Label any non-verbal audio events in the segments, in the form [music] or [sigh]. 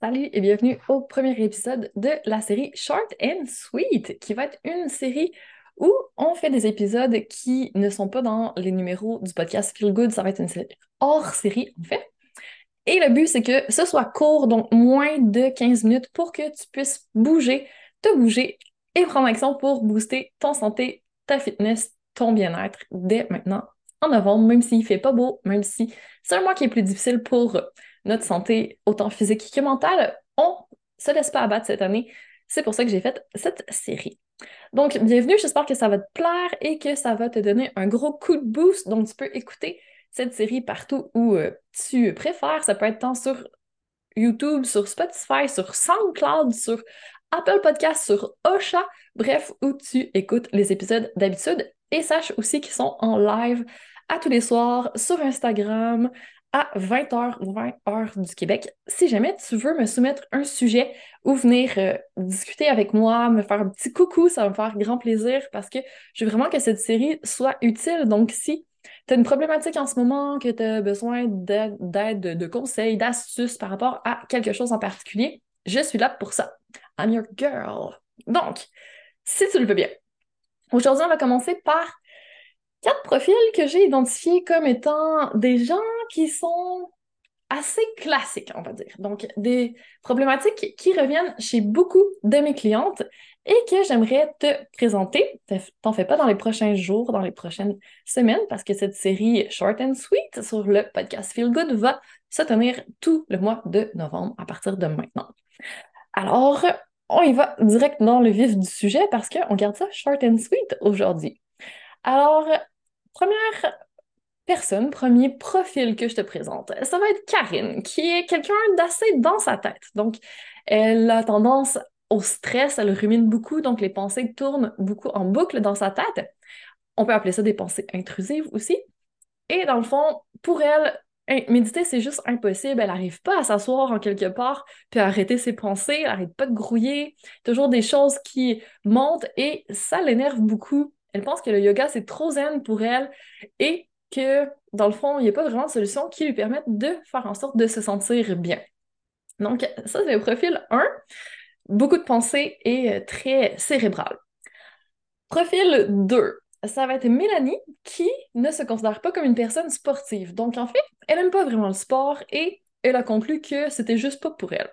Salut et bienvenue au premier épisode de la série Short and Sweet, qui va être une série où on fait des épisodes qui ne sont pas dans les numéros du podcast Feel Good, ça va être une série hors série en fait. Et le but, c'est que ce soit court, donc moins de 15 minutes, pour que tu puisses bouger, te bouger et prendre action pour booster ton santé, ta fitness, ton bien-être dès maintenant en novembre, même s'il fait pas beau, même si c'est un mois qui est plus difficile pour notre santé, autant physique que mentale, on se laisse pas abattre cette année. C'est pour ça que j'ai fait cette série. Donc, bienvenue, j'espère que ça va te plaire et que ça va te donner un gros coup de boost. Donc, tu peux écouter cette série partout où euh, tu préfères. Ça peut être tant sur YouTube, sur Spotify, sur SoundCloud, sur Apple Podcast, sur Osha, bref, où tu écoutes les épisodes d'habitude. Et sache aussi qu'ils sont en live à tous les soirs sur Instagram, à 20h, 20h du Québec. Si jamais tu veux me soumettre un sujet ou venir euh, discuter avec moi, me faire un petit coucou, ça va me faire grand plaisir parce que je veux vraiment que cette série soit utile. Donc, si tu as une problématique en ce moment, que tu as besoin d'aide, de conseils, d'astuces par rapport à quelque chose en particulier, je suis là pour ça. I'm your girl. Donc, si tu le veux bien, aujourd'hui, on va commencer par quatre profils que j'ai identifiés comme étant des gens qui sont assez classiques, on va dire. Donc, des problématiques qui reviennent chez beaucoup de mes clientes et que j'aimerais te présenter. T'en fais pas dans les prochains jours, dans les prochaines semaines, parce que cette série Short and Sweet sur le podcast Feel Good va se tenir tout le mois de novembre à partir de maintenant. Alors, on y va direct dans le vif du sujet parce qu'on garde ça short and sweet aujourd'hui. Alors, première personne, premier profil que je te présente, ça va être Karine, qui est quelqu'un d'assez dans sa tête. Donc, elle a tendance au stress, elle rumine beaucoup, donc les pensées tournent beaucoup en boucle dans sa tête. On peut appeler ça des pensées intrusives aussi. Et dans le fond, pour elle, méditer, c'est juste impossible. Elle n'arrive pas à s'asseoir en quelque part puis à arrêter ses pensées, elle n'arrête pas de grouiller. Toujours des choses qui montent et ça l'énerve beaucoup. Elle pense que le yoga, c'est trop zen pour elle et que, dans le fond, il n'y a pas vraiment de solution qui lui permette de faire en sorte de se sentir bien. Donc, ça, c'est le profil 1. Beaucoup de pensées et euh, très cérébral. Profil 2 ça va être Mélanie qui ne se considère pas comme une personne sportive. Donc, en fait, elle n'aime pas vraiment le sport et elle a conclu que c'était juste pas pour elle.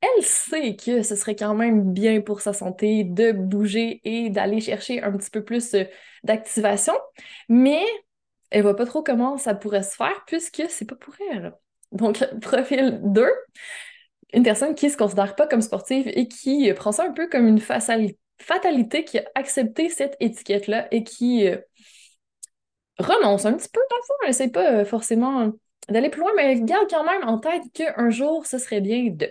Elle sait que ce serait quand même bien pour sa santé de bouger et d'aller chercher un petit peu plus euh, d'activation, mais elle voit pas trop comment ça pourrait se faire puisque c'est pas pour elle. Donc, [laughs] profil 2, une personne qui se considère pas comme sportive et qui prend ça un peu comme une fatalité qui a accepté cette étiquette-là et qui euh, renonce un petit peu dans le fond. Essaie pas euh, forcément d'aller plus loin, mais elle garde quand même en tête qu'un jour, ce serait bien de.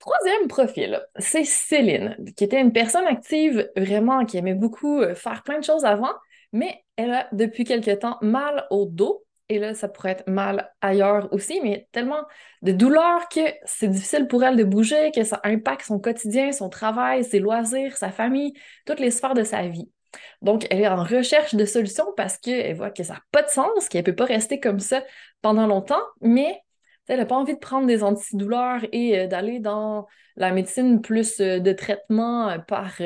Troisième profil, c'est Céline, qui était une personne active vraiment, qui aimait beaucoup euh, faire plein de choses avant, mais elle a depuis quelque temps mal au dos et là, ça pourrait être mal ailleurs aussi, mais tellement de douleur que c'est difficile pour elle de bouger, que ça impacte son quotidien, son travail, ses loisirs, sa famille, toutes les sphères de sa vie. Donc, elle est en recherche de solutions parce qu'elle voit que ça n'a pas de sens, qu'elle ne peut pas rester comme ça pendant longtemps, mais elle n'a pas envie de prendre des antidouleurs et euh, d'aller dans la médecine plus euh, de traitement euh, par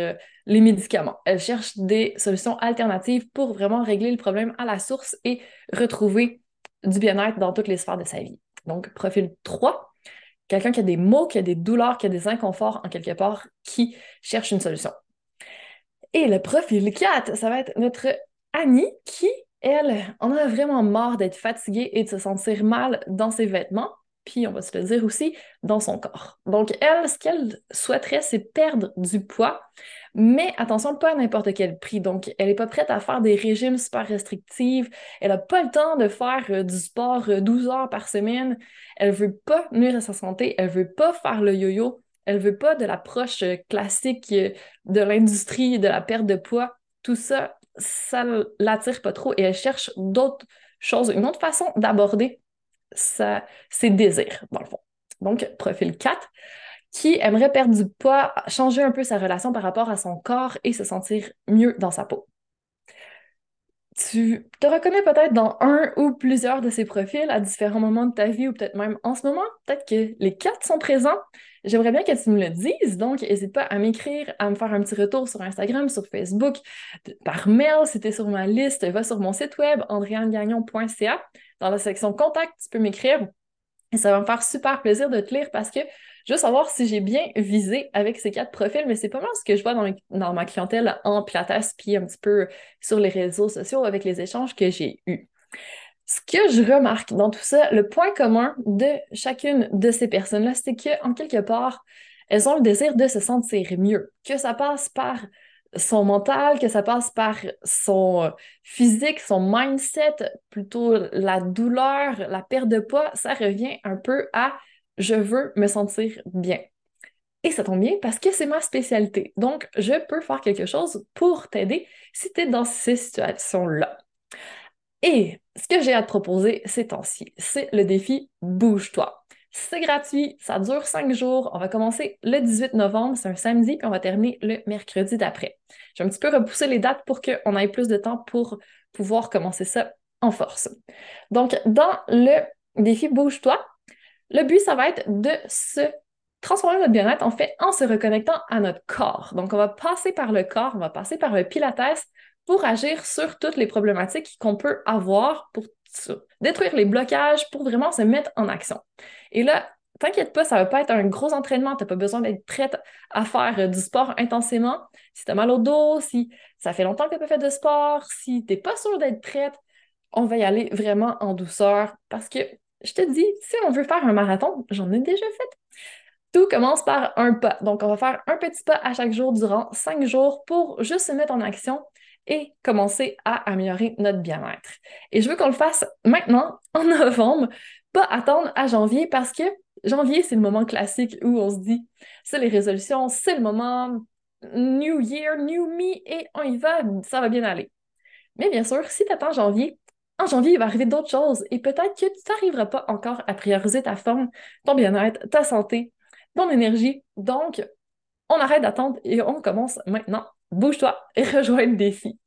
les médicaments. Elle cherche des solutions alternatives pour vraiment régler le problème à la source et retrouver du bien-être dans toutes les sphères de sa vie. Donc, profil 3, quelqu'un qui a des maux, qui a des douleurs, qui a des inconforts en quelque part, qui cherche une solution. Et le profil 4, ça va être notre Annie qui elle, on a vraiment marre d'être fatiguée et de se sentir mal dans ses vêtements, puis on va se le dire aussi, dans son corps. Donc, elle, ce qu'elle souhaiterait, c'est perdre du poids, mais attention, pas à n'importe quel prix. Donc, elle n'est pas prête à faire des régimes super restrictifs, elle n'a pas le temps de faire euh, du sport 12 euh, heures par semaine, elle veut pas nuire à sa santé, elle veut pas faire le yo-yo, elle veut pas de l'approche euh, classique de l'industrie de la perte de poids. Tout ça, ça l'attire pas trop et elle cherche d'autres choses, une autre façon d'aborder ses désirs, dans le fond. Donc, profil 4, qui aimerait perdre du poids, changer un peu sa relation par rapport à son corps et se sentir mieux dans sa peau. Tu te reconnais peut-être dans un ou plusieurs de ces profils à différents moments de ta vie ou peut-être même en ce moment. Peut-être que les quatre sont présents. J'aimerais bien que tu me le dises, donc n'hésite pas à m'écrire, à me faire un petit retour sur Instagram, sur Facebook, par mail si tu es sur ma liste. Va sur mon site web andréannegagnon.ca. Dans la section Contact, tu peux m'écrire. Et ça va me faire super plaisir de te lire parce que je veux savoir si j'ai bien visé avec ces quatre profils, mais c'est pas mal ce que je vois dans, ma clientèle en Pilates, puis un petit peu sur les réseaux sociaux avec les échanges que j'ai eus. Ce que je remarque dans tout ça, le point commun de chacune de ces personnes-là, c'est qu'en quelque part, elles ont le désir de se sentir mieux, que ça passe par son mental, que ça passe par son physique, son mindset, plutôt la douleur, la perte de poids, ça revient un peu à je veux me sentir bien. Et ça tombe bien parce que c'est ma spécialité. Donc, je peux faire quelque chose pour t'aider si tu es dans ces situations-là. Et ce que j'ai à te proposer ces temps-ci, c'est le défi Bouge-toi. C'est gratuit, ça dure cinq jours. On va commencer le 18 novembre, c'est un samedi, puis on va terminer le mercredi d'après. Je vais un petit peu repousser les dates pour qu'on ait plus de temps pour pouvoir commencer ça en force. Donc, dans le défi Bouge-toi, le but, ça va être de se transformer notre bien-être, en fait, en se reconnectant à notre corps. Donc, on va passer par le corps, on va passer par le pilates pour agir sur toutes les problématiques qu'on peut avoir pour détruire les blocages, pour vraiment se mettre en action. Et là, t'inquiète pas, ça va pas être un gros entraînement, t'as pas besoin d'être prête à faire du sport intensément. Si tu as mal au dos, si ça fait longtemps que t'as pas fait de sport, si t'es pas sûr d'être prête, on va y aller vraiment en douceur parce que je te dis, si on veut faire un marathon, j'en ai déjà fait. Tout commence par un pas. Donc, on va faire un petit pas à chaque jour durant cinq jours pour juste se mettre en action et commencer à améliorer notre bien-être. Et je veux qu'on le fasse maintenant, [laughs] en novembre, pas attendre à janvier parce que janvier, c'est le moment classique où on se dit, c'est les résolutions, c'est le moment New Year, New Me, et on y va, ça va bien aller. Mais bien sûr, si tu attends janvier, en janvier, il va arriver d'autres choses et peut-être que tu n'arriveras pas encore à prioriser ta forme, ton bien-être, ta santé, ton énergie. Donc, on arrête d'attendre et on commence maintenant. Bouge-toi et [laughs] rejoins le défi.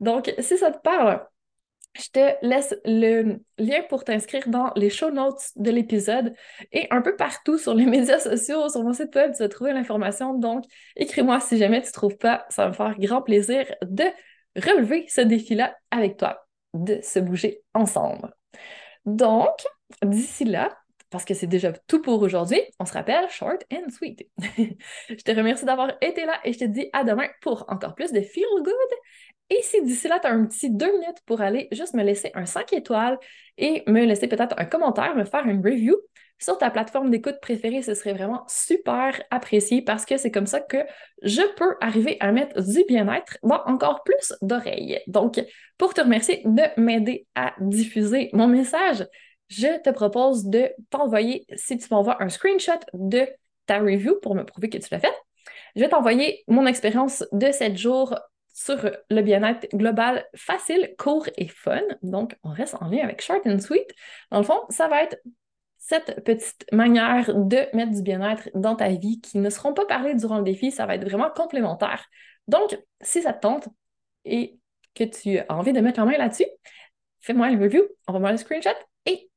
Donc, si ça te parle, je te laisse le lien pour t'inscrire dans les show notes de l'épisode et un peu partout sur les [laughs] médias sociaux, sur mon site web, tu vas trouver l'information. Donc, écris-moi si jamais tu ne trouves pas. Ça va me faire grand plaisir de relever ce défi-là avec toi de se bouger ensemble. Donc, d'ici là, parce que c'est déjà tout pour aujourd'hui, on se rappelle short and sweet. [laughs] je te remercie d'avoir été là et je te dis à demain pour encore plus de feel good. Et si d'ici là, tu as un petit deux minutes pour aller juste me laisser un 5 étoiles et me laisser peut-être un commentaire, me faire une review, sur ta plateforme d'écoute préférée, ce serait vraiment super apprécié parce que c'est comme ça que je peux arriver à mettre du bien-être dans encore plus d'oreilles. Donc, pour te remercier de m'aider à diffuser mon message, je te propose de t'envoyer, si tu m'envoies un screenshot de ta review pour me prouver que tu l'as fait, je vais t'envoyer mon expérience de 7 jours sur le bien-être global facile, court et fun. Donc, on reste en lien avec Short and Sweet. Dans le fond, ça va être cette petite manière de mettre du bien-être dans ta vie qui ne seront pas parlées durant le défi, ça va être vraiment complémentaire. Donc, si ça te tente et que tu as envie de mettre la main là-dessus, fais-moi une review, envoie-moi le screenshot et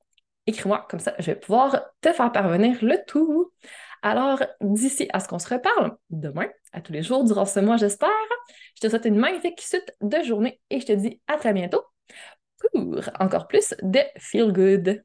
écris-moi, comme ça je vais pouvoir te faire parvenir le tout. Alors, d'ici à ce qu'on se reparle demain, à tous les jours durant ce mois, j'espère, je te souhaite une magnifique suite de journée et je te dis à très bientôt pour encore plus de Feel Good.